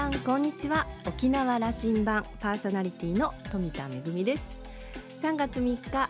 さんこんにちは。沖縄羅針盤パーソナリティの富田恵です。3月3日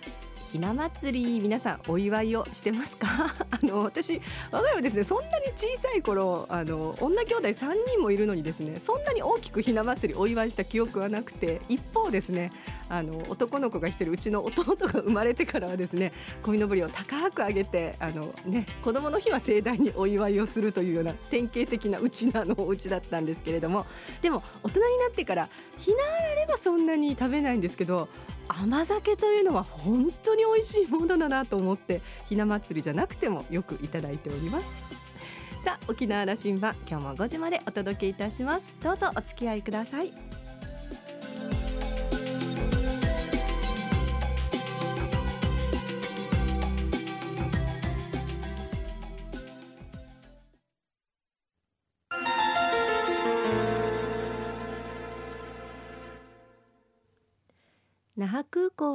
ひな祭り皆さんお祝いをしてますか？あの私我が家はですねそんなに小さい頃あの女兄弟3人もいるのにですねそんなに大きくひな祭りお祝いした記憶はなくて一方ですねあの男の子が一人うちの弟が生まれてからはですね鯉のぼりを高く上げてあの、ね、子供の日は盛大にお祝いをするというような典型的なうちなのお家だったんですけれどもでも大人になってからひなあられはそんなに食べないんですけど甘酒というのは本当に美味しいものだなと思ってひな祭りじゃなくてもよくいただいております。さあ沖縄羅針盤今日も5時までお届けいたします。どうぞお付き合いください。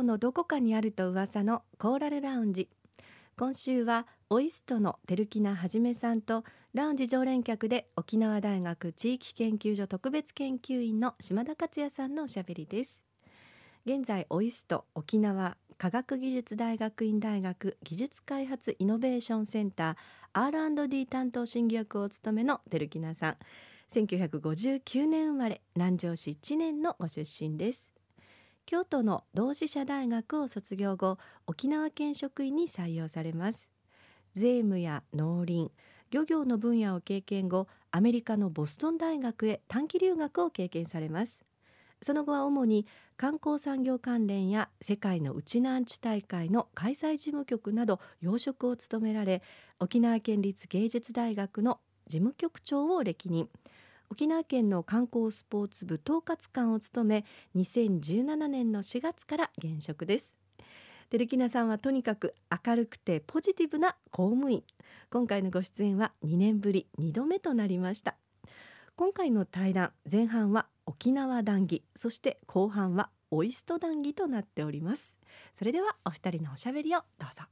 のどこかにあると噂のコーラルラウンジ。今週はオイストの照木名はじめさんとラウンジ常連客で沖縄大学地域研究所特別研究員の島田克也さんのおしゃべりです。現在オイスト沖縄科学技術大学院大学技術開発イノベーションセンター R&D 担当審議役をお務めの照木名さん。1959年生まれ南城市1年のご出身です。京都の同志社大学を卒業後沖縄県職員に採用されます。税務や農林漁業の分野を経験後アメリカのボストン大学へ短期留学を経験されます。その後は主に観光産業関連や世界のウチナンチュ大会の開催事務局など要職を務められ沖縄県立芸術大学の事務局長を歴任。沖縄県の観光スポーツ部統括官を務め2017年の4月から現職です。テルキナさんはとにかく明るくてポジティブな公務員。今回のご出演は2年ぶり2度目となりました。今回の対談前半は沖縄談義そして後半はオイスト談義となっております。それではお二人のおしゃべりをどうぞ。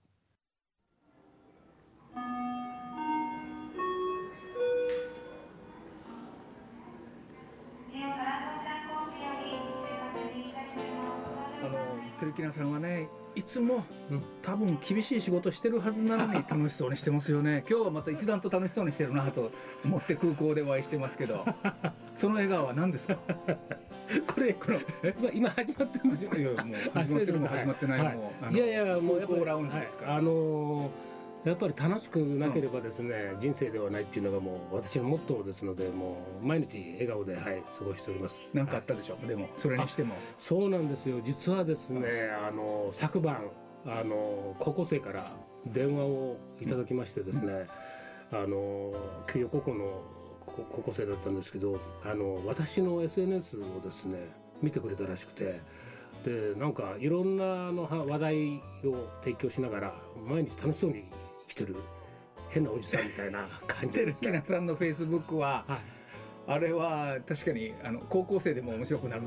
照木さんはねいつも、多分厳しい仕事してるはずなのに 楽しそうにしてますよね。今日はまた一段と楽しそうにしてるなと思って空港でお会いしてますけど。その笑顔は何ですか？これこの今始まってるんですか？いやもう始まってるも始まってないも、はい、い。やいやもう空港ラウンジですか、はい、あのーやっぱり楽しくなければですね、うん、人生ではないっていうのがもう私のモットーですのでもう毎日笑顔で、はい、過ごしております。何かあったでしょう、はい、でもそれにしても。そうなんですよ。実はですね、あの昨晩あの高校生から電話をいただきましてですね、うん、あの給与高校の高校生だったんですけどあの私の SNS をですね見てくれたらしくてでなんかいろんなの話題を提供しながら毎日楽しそうにきてる変なおじさんみたいな感じですね。さんのフェイスブックは、はい。あれは確かにあの高校生でも面白くなる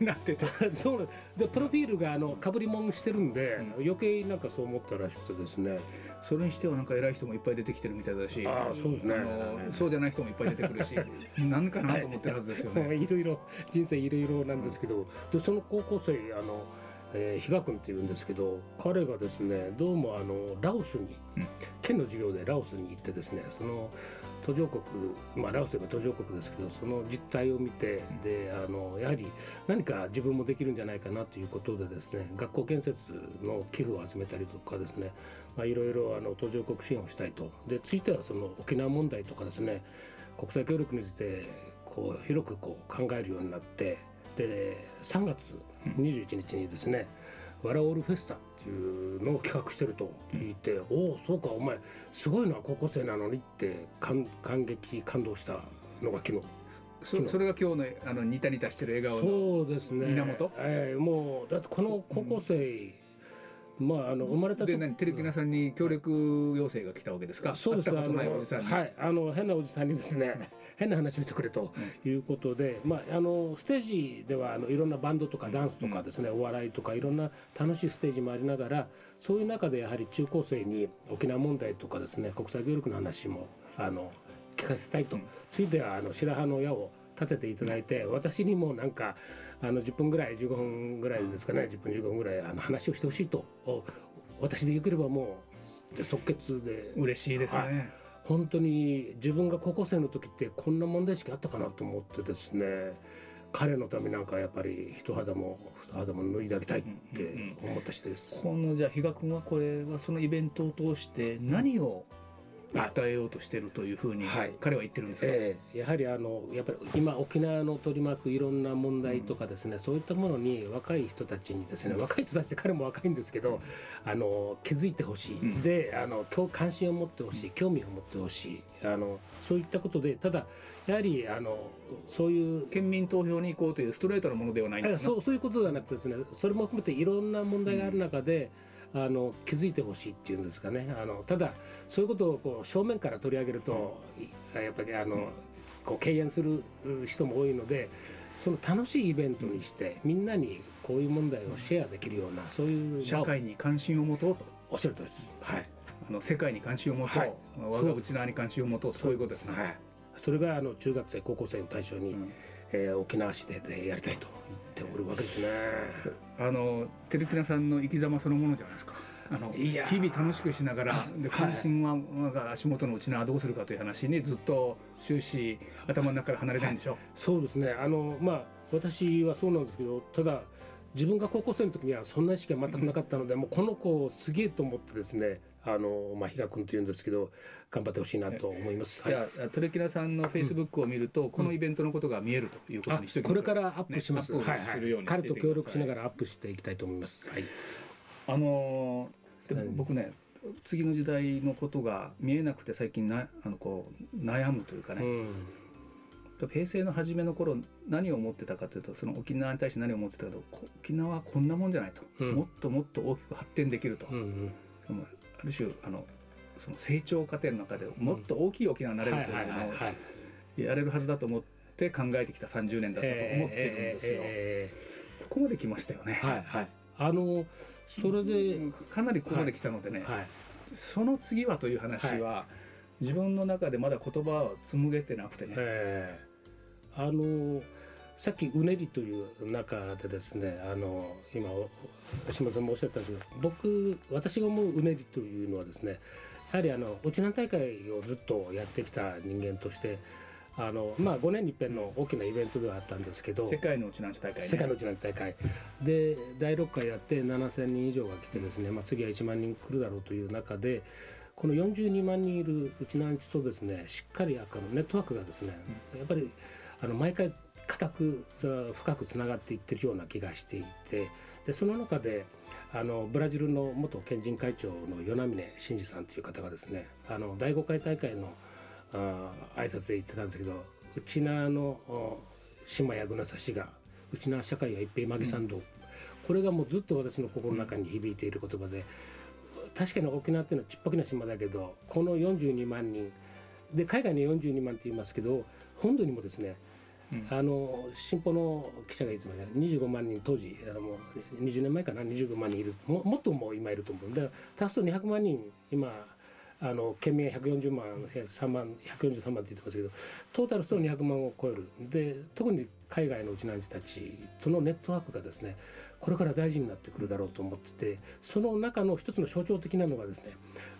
なってて。そうでプロフィールがあのかぶりもんしてるんで、うん、余計なんかそう思ったらしくてですね。それにしてはなんか偉い人もいっぱい出てきてるみたいだしあそうですね。あのそうじゃない人もいっぱい出てくるし 何かなと思ってるはずですよね。いろいろ人生いろいろなんですけど、でその高校生あのえー、比嘉君っていうんですけど彼がですねどうもあのラオスに、うん、県の授業でラオスに行ってですねその途上国、まあ、ラオスといえば途上国ですけどその実態を見て、うん、であのやはり何か自分もできるんじゃないかなということでですね学校建設の寄付を集めたりとかですね、まあ、いろいろあの途上国支援をしたいと。でついてはその沖縄問題とかですね国際協力についてこう広くこう考えるようになってで3月21日にですね、ワラオールフェスタっていうのを企画してると聞いて、うん、おおそうかお前すごいな高校生なのにって感感激感動したのが昨日。そそれが今日のあのニタニタしてる笑顔のそうですね。源、えー、もうだってこの高校生、まあ、あの生まれたで何テレキナさんに協力要請が来たわけですか？そうです。あのはい。あの変なおじさんにですね 変な話をしてくれと。いうことで、まあ、あのステージではあのいろんなバンドとかダンスとかですね、お笑いとかいろんな楽しいステージもありながらそういう中でやはり中高生に沖縄問題とかですね国際協力の話もあの聞かせたいと、ついてはあの白羽の矢を立てていただいて私にもなんかあの10分ぐらい15分ぐらいですかね。10分15分ぐらいあの話をしてほしいと。お私でよければもうで即決で。嬉しいですね、はい。本当に自分が高校生の時ってこんな問題意識あったかなと思ってですね。彼のためなんかやっぱり一肌も二肌も脱いであげたいって思った人です。このじゃあ比嘉君はこれはそのイベントを通して何を訴えようとしてるというふうにはい。彼は言ってるんですか、ええ。やはりあのやっぱり今沖縄の取り巻くいろんな問題とかですね、そういったものに若い人たちにですね若い人たちって彼も若いんですけどあの気づいてほしい、うん。であの関心を持ってほしい興味を持ってほしい。あのそういったことでただやはりあのそういう県民投票に行こうというストレートなものではないんですそうそういうことではなくてですねそれも含めていろんな問題がある中で、あの気づいてほしいっていうんですかね。あのただそういうことをこう正面から取り上げると、いやっぱりあの、こう敬遠するう人も多いのでその楽しいイベントにして、みんなにこういう問題をシェアできるようなそういう社会に関心を持とうと。おっしゃるとりです。はい。あの世界に関心を持とう、はい。我が内側に関心を持とうそういうことですね、はい、それがあの中学生高校生を対象に、うん。えー沖縄市ででやりたいと。言っておるわけですね。あの照木さんの生き様そのものじゃないですか。あの日々楽しくしながらで関心は我が足元のうち縄どうするかという話にずっと終始頭の中から離れないんでしょ、そうですね。あのまあ私はそうなんですけどただ自分が高校生の時にはそんな意識は全くなかったので、もうこの子すげえと思ってですねあの、まあ、比嘉君というんですけど頑張ってほしいなと思います。はいじゃあ照木さんのフェイスブックを見ると、このイベントのことが見えるということあにしてこれからアップします。ねアップはいするように彼と協力しながららアップしていきたいと思います。はい。あのーでもはい僕ね次の時代のことが見えなくて最近なあのこう悩むというかね、うん。平成の初めの頃何を思ってたかというとその沖縄に対して何を思ってたかというとこ沖縄はこんなもんじゃないと、うんもっともっと大きく発展できると、うんうん。ある種あのその成長過程の中でもっと大きい沖縄になれるというはいはいはいのはい。をやれるはずだと思って考えてきた30年だったと思ってるんですよ。えここまで来ましたよね。ーはいはい。あのそれで、かなりここまで来たのでね、はい。その次はという話は、自分の中でまだ言葉を紡げてなくてね、えーあのさっきうねりという中でですねあの今島さんもおっしゃったんですけど僕私が思ううねりというのはですねやはりあの沖縄大会をずっとやってきた人間としてあの、まあ、5年に一遍の大きなイベントではあったんですけど世界のうちなんち大会ね。世界のうちなん大会。で第6回やって7,000人以上が来てですね、まあ、次は1万人来るだろうという中でこの42万人いるうちなんちとですねしっかりあのネットワークがですねやっぱりあの毎回固くその深くつながっていってるような気がしていてでその中であのブラジルの元県人会長の与那嶺真司さんという方がですねあの第5回大会のあ挨拶で言ってたんですけどうちなの島やぐなさしがうちな社会は一平まぎ参道、これがもうずっと私の心の中に響いている言葉で確かに沖縄っていうのはちっぽけな島だけどこの42万人で海外に42万って言いますけど本土にもですねあの新報の記者がいつもね。25万人当時あのもう20年前かな？25万人いる。ももっともう今いると思う。んで足すと200万人今あの県民140万3万143万って言ってますけどトータルすると200万を超える。で特に海外のうちなんちたちとのネットワークがですねこれから大事になってくるだろうと思っててその中の一つの象徴的なのがですね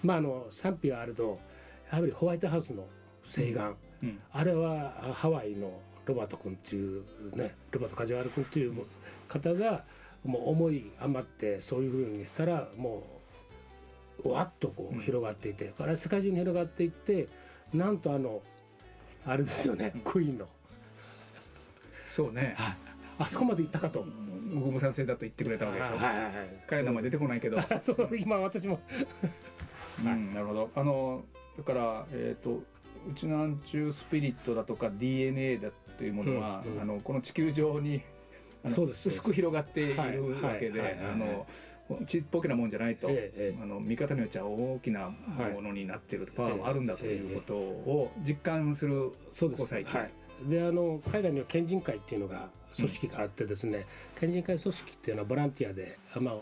まああの賛否はあるとやはりホワイトハウスの請願、うん。あれはあハワイのロバート君っていうねロバート梶原君っていう方がもう思い余ってそういうふうにしたらもうわっとこう広がっていて、これは世界中に広がっていってなんとあのあれですよねクイーンの、そうね。はい、あそこまで行ったかと。僕も賛成だと言ってくれたわけでしょ、はいはいはい彼の名前出てこないけど、そう。今私も。うん、なるほど。あのだからえっ、とうちなんちゅうスピリットだとか DNA だというものは、うんうん。あのこの地球上にあのそうです。薄く広がっているはい。わけでちっぽけなもんじゃないと、ええええ。あの見方によっちゃ大きなものになっていると、パワーもあるんだということを実感するそうです。はい、であの海外には県人会っていうのが組織があってですね、県人会組織っていうのはボランティアで、あまあ、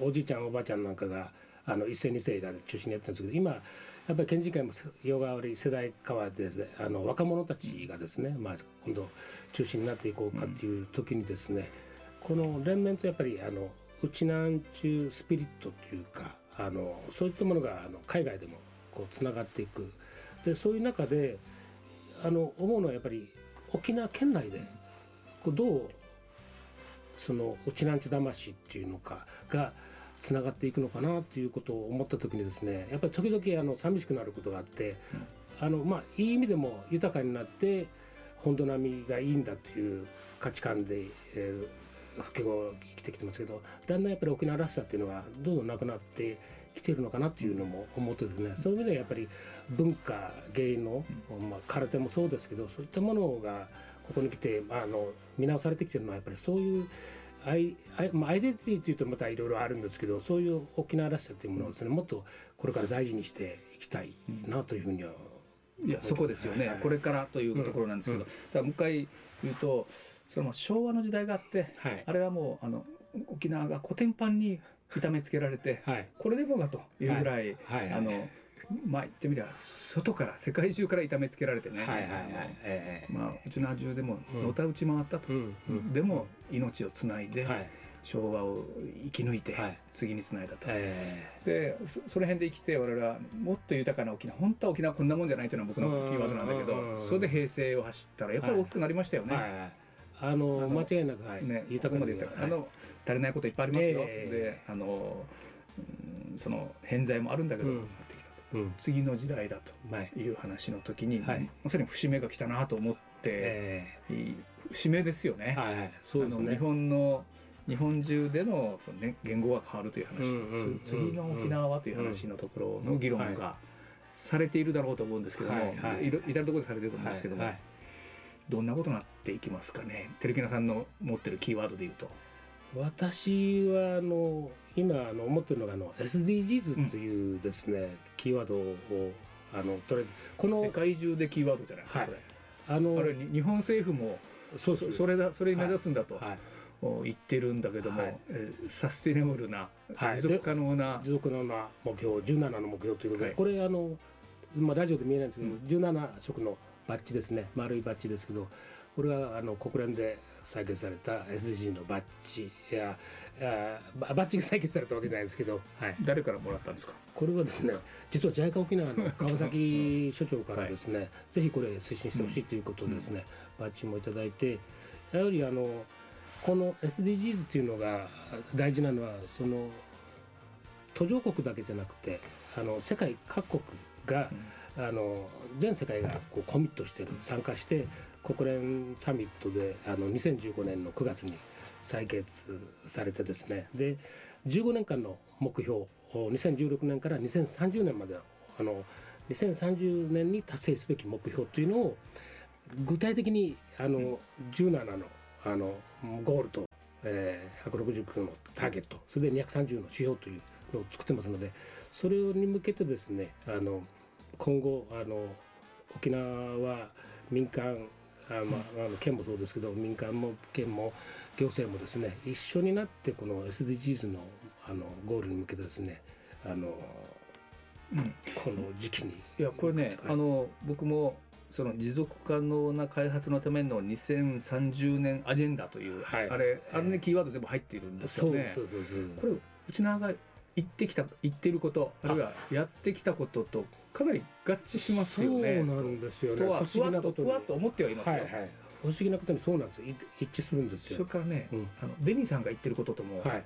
おおじいちゃんおばあちゃんなんかがあの一世二世が中心にやってるんですけど今やっぱり県人会も世替わり世代変わってですねあの若者たちがですね、まあ、今度中心になっていこうかっていう時にですね、この連綿とやっぱりあのうちなんちゅうスピリットというかあのそういったものがあの海外でもこうつながっていく。でそういう中であの思うのはやっぱり沖縄県内でこうどうそのうちなんちゅ魂っていうのかがつながっていくのかなっていうことを思った時にですねやっぱり時々あの寂しくなることがあって、あのまあいい意味でも豊かになって本土並みがいいんだっていう価値観で、えー復帰後生きてきてますけどだんだんやっぱり沖縄らしさっていうのがどんどんなくなってきてるのかなっていうのも思ってですねそういう意味ではやっぱり文化芸能、まあ、空手もそうですけどそういったものがここに来て、まあ、あの見直されてきてるのはやっぱりそういうアイアイ,、まあ、アイデンティティというとまたいろいろあるんですけどそういう沖縄らしさというものをですねもっとこれから大事にしていきたいなというふうにはいやそこですよね、はい。はいこれからというところなんですけど、うん。だからもう一回言うとその昭和の時代があってはい。あれはもうあの沖縄がコテンパンに痛めつけられてはい。これでもかというぐらい。あのまあ言ってみれば外から世界中から痛めつけられてね、まあ、うちの中でもうん。のたうち回ったと、でも命をつないで、はい。昭和を生き抜いてはい。次につないだと、えでそその辺で生きて我々はもっと豊かな沖縄本当は沖縄こんなもんじゃないというのは僕のキーワードなんだけどうんそれで平成を走ったらやっぱり大きくなりましたよね。えはいはい。あの間違いなく、はい。ね、豊かまで言ったはいあの足りないこといっぱいありますよ、ええ。であの、うんその偏在もあるんだけど、次の時代だはい。という話の時に、はい。まさに節目が来たなと思って、えいい節目ですよね。えはいはい。そうですあの日ね本の日本中でのその、ね、言語が変わるという話、うんうんつ次の沖縄はという話のところの議論うんがされているだろうと思うんですけども、はいはい。いろ至るところでされてると思うんですけども、はいはい。どんなことになっていきますかね？テレキナさんの持ってるキーワードで言うと。私はあの今あの思ってるのがあの SDGs というですね、キーワードをあの取れこの世界中でキーワードじゃないですか、はい。あのあれに日本政府もそうそそれだそれ目指すんだと、はい。お言ってるんだけども、はい。えーサステナブルな、はい。持続可能な持続可能な目標17の目標ということで、はい。これあの、まあ、ラジオで見えないんですけど、17色のバッジですね。丸いバッジですけどこれはあの国連で採決された SDG のバッジいやババッジが採決されたわけじゃないですけど、はい、誰からもらったんですか？これはですね実は JICA 沖縄の川崎所長からですね、ぜひこれ推進してほしいということでですね、バッジもいただいてやはりあのこの SDGs というのが大事なのはその途上国だけじゃなくてあの世界各国が、あの全世界がこうコミットしてる参加して国連サミットであの2015年の9月に採決されてですね。で15年間の目標2016年から2030年までのあの2030年に達成すべき目標というのを具体的にあの17のあのゴールと、えー、169のターゲットそれで230の指標というのを作ってますのでそれに向けてですねあの今後あの沖縄は民間あ、まあ、あの県もそうですけど民間も県も行政もですね一緒になってこの SDGs のあのゴールに向けてですねあのうん。この時期にいやこれね、はいあの僕もその持続可能な開発のための2030年アジェンダという、はい。あれあれねキーワード全部入っているんですよね。これうちのが言ってきた言ってることあるいはやってきたこととかなり合致しますよね。そうなんですよね。とは不ふわっとふわっと思ってはいます。よ。はいはい。不思議なことにそうなんです。い一致するんですそれよからね、うん。あのベニーさんが言ってることともはい。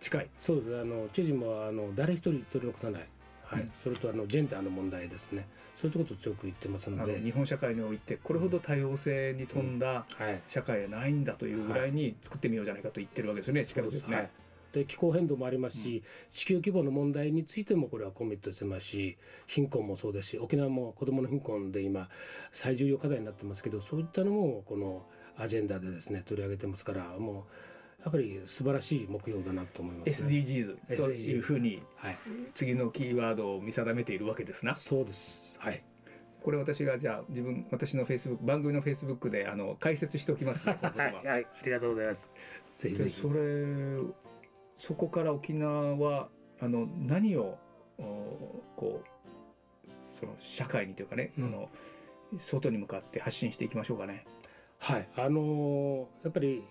近い。そうです。あの知事もあの誰一人取り残さない。はい、うん。それとあのジェンダーの問題ですね。そういうことを強く言ってますあので。の日本社会においてこれほど多様性に富んだはい。社会はないんだというぐらいに作ってみようじゃないかと言ってるわけですよね、力強くね。はい、で気候変動もありますし、地球規模の問題についてもこれはコミットしてますし貧困もそうですし沖縄も子どもの貧困で今最重要課題になってますけどそういったのもこのアジェンダでですね取り上げてますからもうやっぱり素晴らしい目標だなと思います、ね。SDGs というふうにはい、次のキーワードを見定めているわけですな。そうです。はい。これ私がじゃあ自分私のフェイスブック番組のフェイスブックであの解説しておきますね。この言葉はい、ありがとうございます。ぜひぜひ。でそれそこから沖縄はあの何をおこうその社会にというかね、うん。あの外に向かって発信していきましょうかね。はい、あのーやっぱり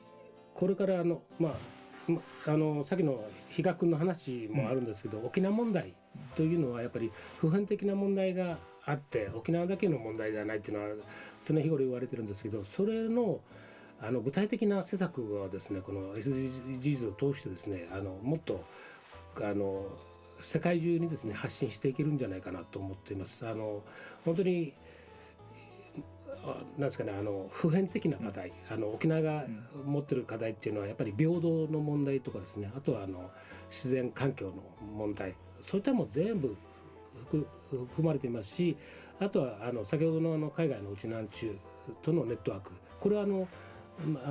これからあのまあまあのさっきの比嘉君の話もあるんですけど、沖縄問題というのはやっぱり普遍的な問題があって沖縄だけの問題ではないっていうのは常日頃言われてるんですけどそれのあの具体的な施策がですねこの SDGs を通してですねあのもっとあの世界中にですね発信していけるんじゃないかなと思っています。あの本当にあなんですかねあの普遍的な課題、あの沖縄が持ってる課題っていうのはやっぱり平等の問題とかですねあとはあの自然環境の問題そういったも全部含含まれていますしあとはあの先ほどのあの海外のうちなんちゅうとのネットワークこれはあのま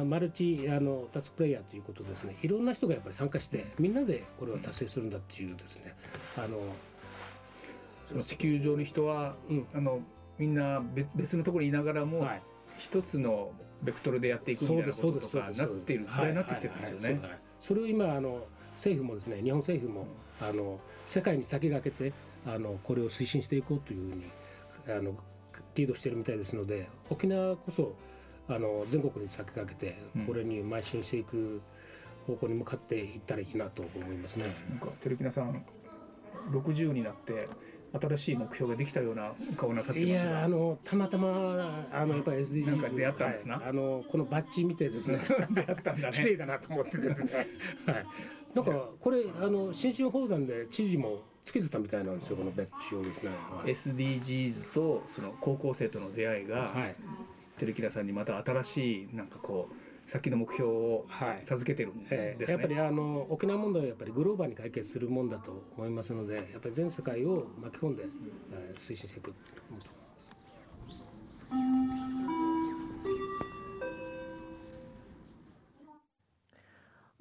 マルチあのタスクプレイヤーということですね。いろんな人がやっぱり参加してみんなでこれを達成するんだっていうですね。あの地球上の人は、うん。あのみんな別別のところにいながらも、はい。一つのベクトルでやっていくみたいなこととかなっている時代になってきてるんですよね。それを今あの政府もですね日本政府もあの世界に先駆けてあのこれを推進していこうというふうにあのリードしてるみたいですので沖縄こそあの全国に先駆けてうんこれに邁進していく方向に向かっていったらいいなと思いますね。なんか照木菜さん60になって新しい目標ができたような顔なさっていますがやあのたまたまあのやっぱり SDGs なんか出会ったんですなはいあのこのバッジ見てですね 出会ったんだ綺ね。麗だなと思ってですね。はい。なんかこれあの新春砲弾で知事もつけてたみたいなんですよこのバッジをですね。はい SDGs とその高校生との出会いが、はい照木菜さんにまた新しいなんかこう先の目標をはい。授けてるんえですね。ーやっぱりあの沖縄問題はやっぱりグローバルに解決するもんだと思いますのでやっぱり全世界を巻き込んで、えー推進していく。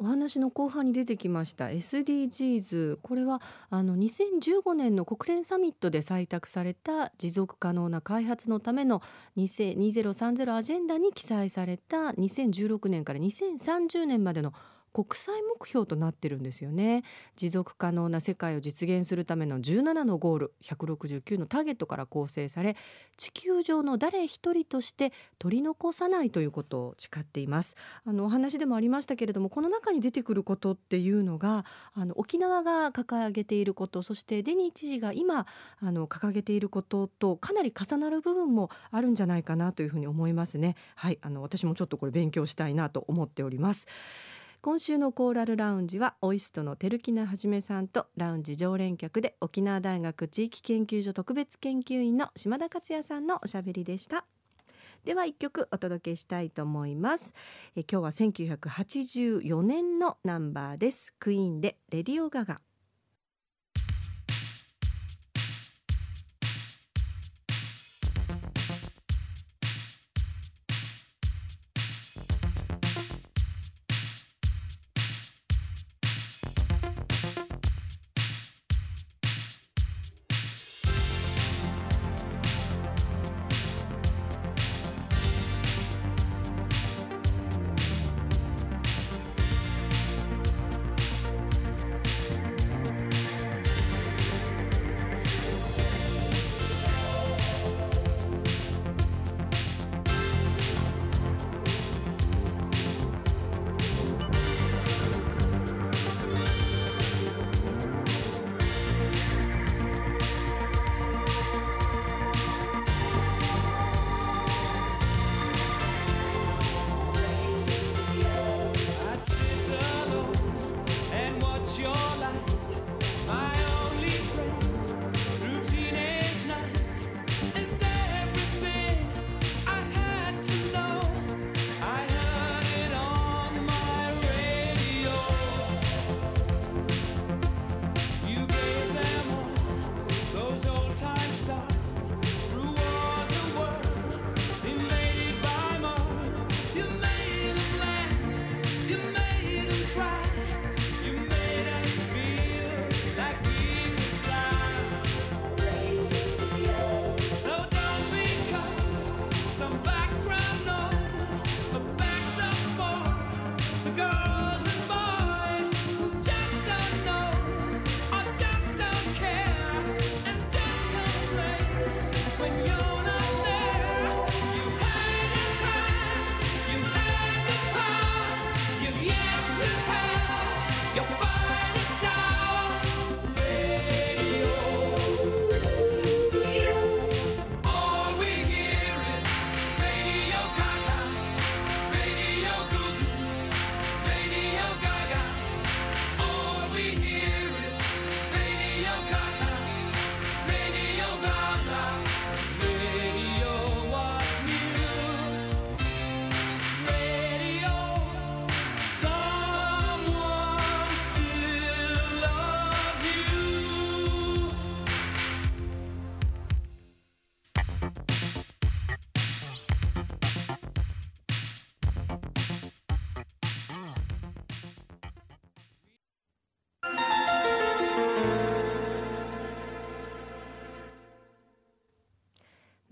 お話の後半に出てきました SDGs これはあの2015年の国連サミットで採択された持続可能な開発のための2030アジェンダに記載された2016年から2030年までの国際目標となってるんですよね。持続可能な世界を実現するための17のゴール169のターゲットから構成され地球上の誰一人として取り残さないということを誓っています。あのお話でもありましたけれどもこの中に出てくることっていうのがあの沖縄が掲げていることそしてデニー知事が今あの掲げていることとかなり重なる部分もあるんじゃないかなというふうに思いますね。はいあの私もちょっとこれ勉強したいなと思っております。今週のコーラルラウンジはオイストの照木なはじめさんとラウンジ常連客で沖縄大学地域研究所特別研究員の島田克也さんのおしゃべりでした。では一曲お届けしたいと思います。え今日は1984年のナンバーです。クイーンでレディオガガ「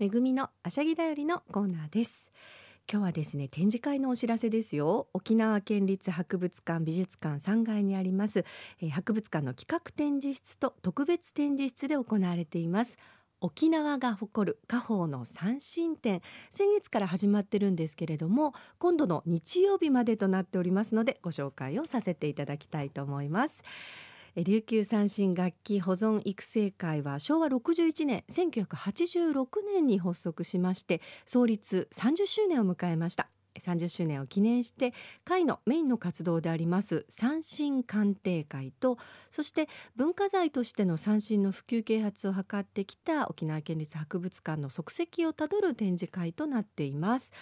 めぐみのあしゃぎだよりのコーナーです。今日はですね展示会のお知らせですよ。沖縄県立博物館美術館3階にあります、えー、博物館の企画展示室と特別展示室で行われています。沖縄が誇る家宝の三神展。先月から始まってるんですけれども今度の日曜日までとなっておりますのでご紹介をさせていただきたいと思います。琉球三神楽器保存育成会は昭和61年1986年に発足しまして創立30周年を迎えました。30周年を記念して会のメインの活動であります三振鑑定会とそして文化財としての三振の普及啓発を図ってきた沖縄県立博物館の足跡をたどる展示会となっています。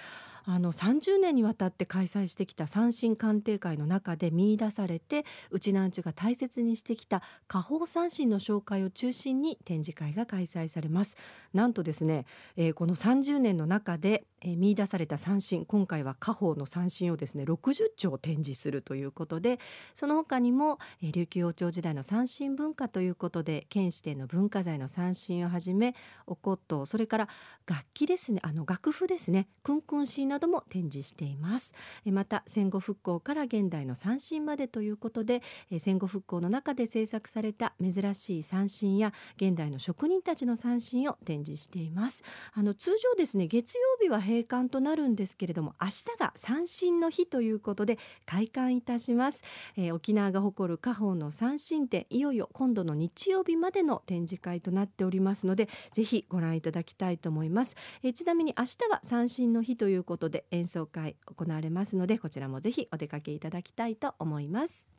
あの30年にわたって開催してきた三振鑑定会の中で見出されてうちなんちゅが大切にしてきた下方三振の紹介を中心に展示会が開催されます。なんとですね、えー、この30年の中で、えー、見出された三振今回は下方の三振をですね60丁展示するということでその他にも、えー、琉球王朝時代の三振文化ということで県指定の文化財の三振をはじめお琴それから楽器ですねあの楽譜ですねクンクンシーなども展示しています。また戦後復興から現代の三振までということで戦後復興の中で制作された珍しい三振や現代の職人たちの三振を展示しています。あの通常ですね月曜日は閉館となるんですけれども明日が三振の日ということで開館いたします、えー、沖縄が誇る家宝の三振展いよいよ今度の日曜日までの展示会となっておりますのでぜひご覧いただきたいと思います、えー、ちなみに明日は三振の日ということで演奏会行われますのでこちらもぜひお出かけいただきたいと思います。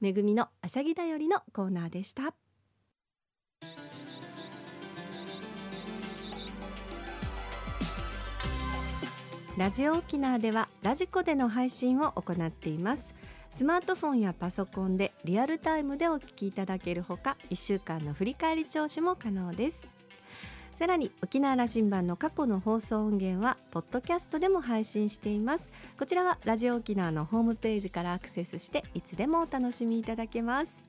めぐみのあしゃぎだよりのコーナーでした。ラジオ沖縄ではラジコでの配信を行っています。スマートフォンやパソコンでリアルタイムでお聞きいただけるほか1週間の振り返り聴取も可能です。さらに沖縄羅針盤の過去の放送音源はポッドキャストでも配信していますこちらはラジオ沖縄のホームページからアクセスしていつでもお楽しみいただけます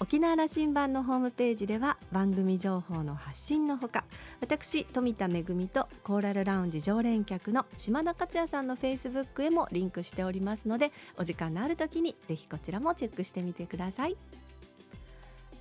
沖縄羅針盤のホームページでは番組情報の発信のほか私富田恵とコーラルラウンジ常連客の島田克也さんのフェイスブックへもリンクしておりますのでお時間のある時にぜひこちらもチェックしてみてください。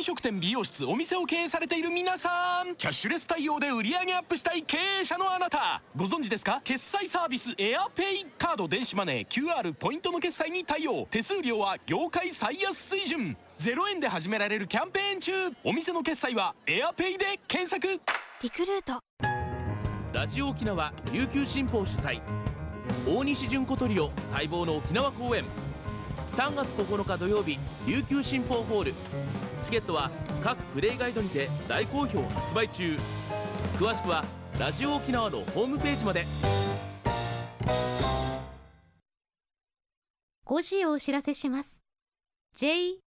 飲食店美容室お店を経営されている皆さん。キャッシュレス対応で売り上げアップしたい経営者のあなた。ご存知ですか？決済サービスエアペイカード電子マネー。QR ポイントの決済に対応。手数料は業界最安水準。0円で始められるキャンペーン中。お店の決済はエアペイで検索。リクルート。ラジオ沖縄琉球新報主催。大西純子トリオ待望の沖縄公演3月9日土曜日琉球新報ホール。チケットは各プレイガイドにて大好評発売中。詳しくはラジオ沖縄のホームページまで。5時をお知らせします。JOXR